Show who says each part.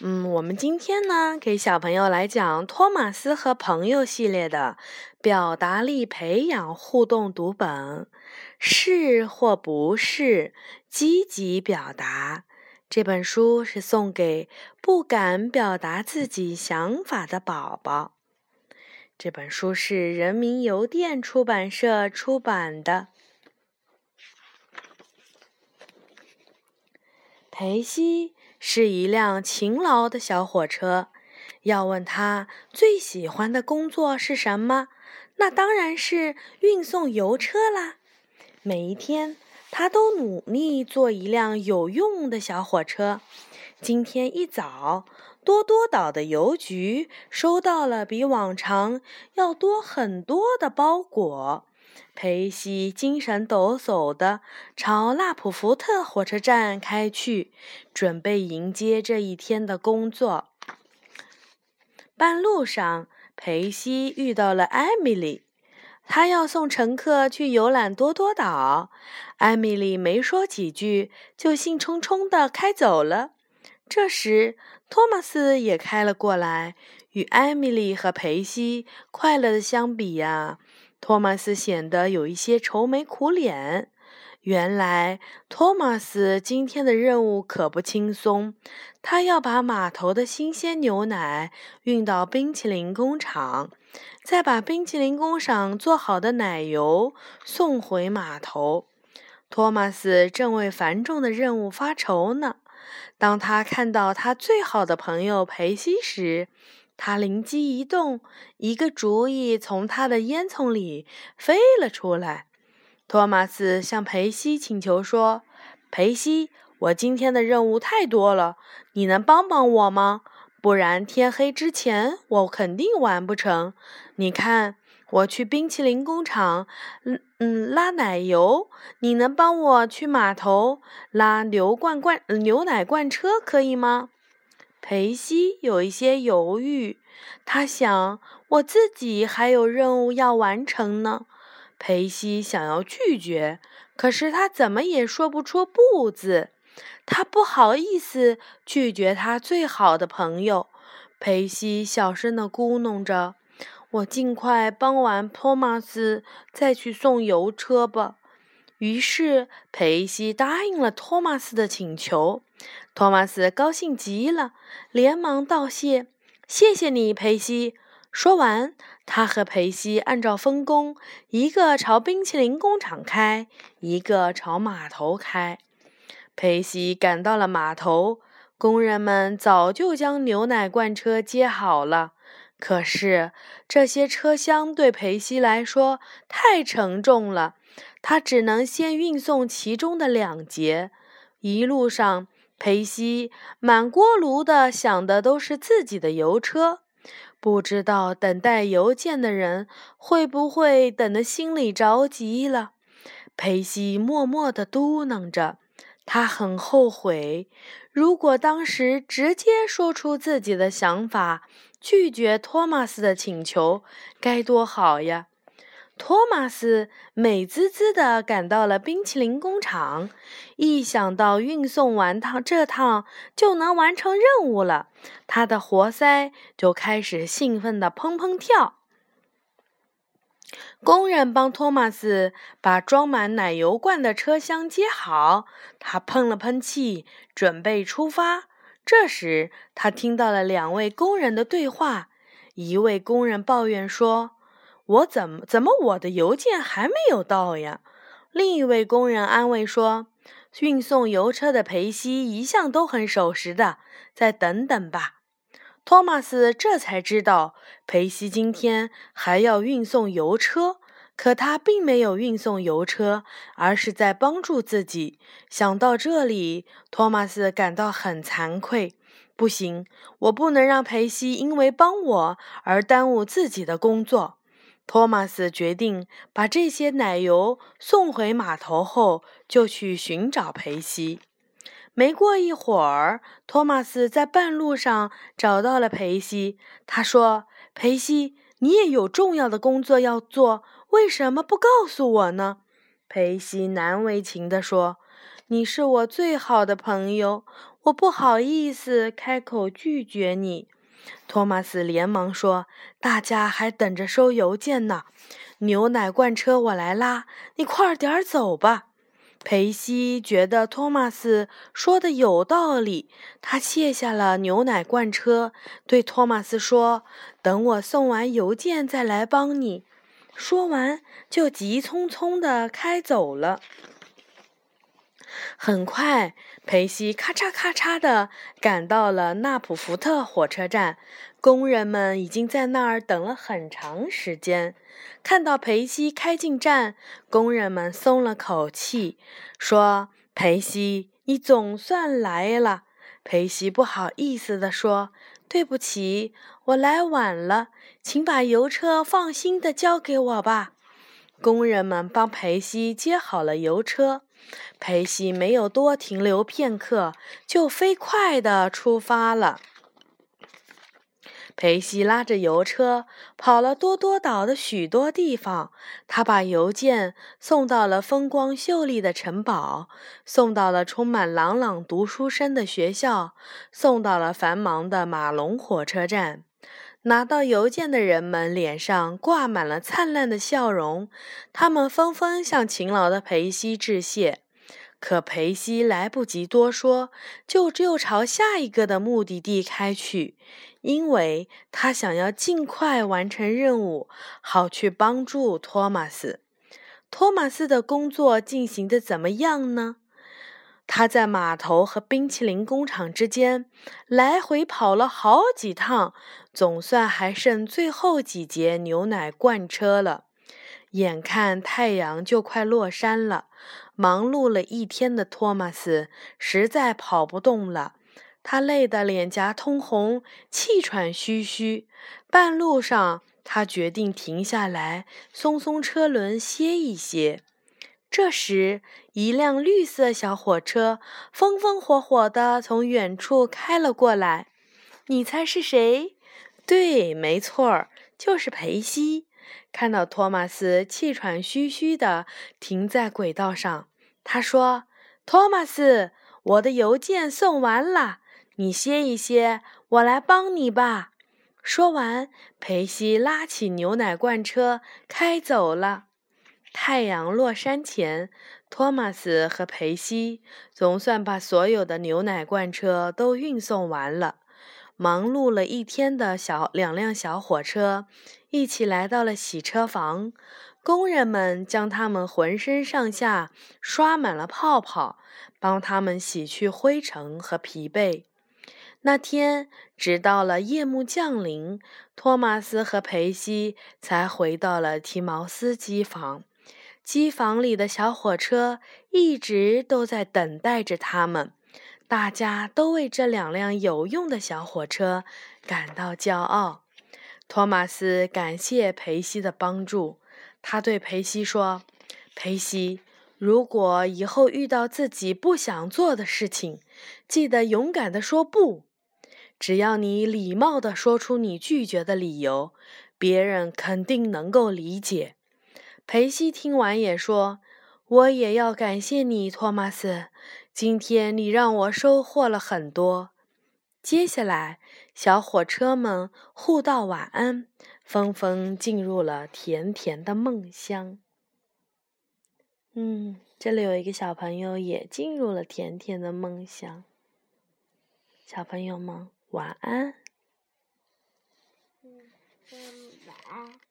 Speaker 1: 嗯，我们今天呢，给小朋友来讲《托马斯和朋友》系列的表达力培养互动读本，是或不是积极表达。这本书是送给不敢表达自己想法的宝宝。这本书是人民邮电出版社出版的。裴西。是一辆勤劳的小火车。要问他最喜欢的工作是什么，那当然是运送邮车啦。每一天，他都努力做一辆有用的小火车。今天一早，多多岛的邮局收到了比往常要多很多的包裹。裴西精神抖擞地朝纳普福特火车站开去，准备迎接这一天的工作。半路上，裴西遇到了艾米丽，她要送乘客去游览多多岛。艾米丽没说几句，就兴冲冲地开走了。这时，托马斯也开了过来。与艾米丽和裴西快乐的相比呀。托马斯显得有一些愁眉苦脸。原来，托马斯今天的任务可不轻松。他要把码头的新鲜牛奶运到冰淇淋工厂，再把冰淇淋工厂做好的奶油送回码头。托马斯正为繁重的任务发愁呢。当他看到他最好的朋友裴西时，他灵机一动，一个主意从他的烟囱里飞了出来。托马斯向裴西请求说：“裴西，我今天的任务太多了，你能帮帮我吗？不然天黑之前我肯定完不成。你看，我去冰淇淋工厂，嗯嗯，拉奶油，你能帮我去码头拉牛罐罐牛奶罐车，可以吗？”裴西有一些犹豫，他想：“我自己还有任务要完成呢。”裴西想要拒绝，可是他怎么也说不出“不”字。他不好意思拒绝他最好的朋友。裴西小声地咕哝着：“我尽快帮完托马斯，再去送油车吧。”于是裴西答应了托马斯的请求。托马斯高兴极了，连忙道谢：“谢谢你，裴西。”说完，他和裴西按照分工，一个朝冰淇淋工厂开，一个朝码头开。裴西赶到了码头，工人们早就将牛奶罐车接好了。可是这些车厢对裴西来说太沉重了。他只能先运送其中的两节。一路上，裴西满锅炉的想的都是自己的邮车，不知道等待邮件的人会不会等得心里着急了。裴西默默地嘟囔着，他很后悔，如果当时直接说出自己的想法，拒绝托马斯的请求，该多好呀！托马斯美滋滋地赶到了冰淇淋工厂，一想到运送完趟这趟就能完成任务了，他的活塞就开始兴奋地砰砰跳。工人帮托马斯把装满奶油罐的车厢接好，他喷了喷气，准备出发。这时，他听到了两位工人的对话，一位工人抱怨说。我怎么怎么我的邮件还没有到呀？另一位工人安慰说：“运送邮车的裴西一向都很守时的，再等等吧。”托马斯这才知道裴西今天还要运送邮车，可他并没有运送邮车，而是在帮助自己。想到这里，托马斯感到很惭愧。不行，我不能让裴西因为帮我而耽误自己的工作。托马斯决定把这些奶油送回码头后，就去寻找裴西。没过一会儿，托马斯在半路上找到了裴西。他说：“裴西，你也有重要的工作要做，为什么不告诉我呢？”裴西难为情地说：“你是我最好的朋友，我不好意思开口拒绝你。”托马斯连忙说：“大家还等着收邮件呢，牛奶罐车我来拉，你快点走吧。”裴西觉得托马斯说的有道理，他卸下了牛奶罐车，对托马斯说：“等我送完邮件再来帮你。”说完，就急匆匆地开走了。很快，裴西咔嚓咔嚓地赶到了纳普福特火车站。工人们已经在那儿等了很长时间。看到裴西开进站，工人们松了口气，说：“裴西，你总算来了。”裴西不好意思地说：“对不起，我来晚了，请把邮车放心地交给我吧。”工人们帮裴西接好了邮车。裴西没有多停留片刻，就飞快地出发了。裴西拉着邮车跑了多多岛的许多地方，他把邮件送到了风光秀丽的城堡，送到了充满朗朗读书声的学校，送到了繁忙的马龙火车站。拿到邮件的人们脸上挂满了灿烂的笑容，他们纷纷向勤劳的裴西致谢。可裴西来不及多说，就只有朝下一个的目的地开去，因为他想要尽快完成任务，好去帮助托马斯。托马斯的工作进行的怎么样呢？他在码头和冰淇淋工厂之间来回跑了好几趟，总算还剩最后几节牛奶罐车了。眼看太阳就快落山了，忙碌了一天的托马斯实在跑不动了，他累得脸颊通红，气喘吁吁。半路上，他决定停下来，松松车轮，歇一歇。这时，一辆绿色小火车风风火火地从远处开了过来。你猜是谁？对，没错儿，就是裴西。看到托马斯气喘吁吁地停在轨道上，他说：“托马斯，我的邮件送完了，你歇一歇，我来帮你吧。”说完，裴西拉起牛奶罐车开走了。太阳落山前，托马斯和裴西总算把所有的牛奶罐车都运送完了。忙碌了一天的小两辆小火车。一起来到了洗车房，工人们将他们浑身上下刷满了泡泡，帮他们洗去灰尘和疲惫。那天，直到了夜幕降临，托马斯和裴西才回到了提毛斯机房。机房里的小火车一直都在等待着他们，大家都为这两辆有用的小火车感到骄傲。托马斯感谢裴西的帮助。他对裴西说：“裴西，如果以后遇到自己不想做的事情，记得勇敢地说不。只要你礼貌地说出你拒绝的理由，别人肯定能够理解。”裴西听完也说：“我也要感谢你，托马斯。今天你让我收获了很多。”接下来，小火车们互道晚安，纷纷进入了甜甜的梦乡。嗯，这里有一个小朋友也进入了甜甜的梦乡。小朋友们，晚安。嗯，晚安。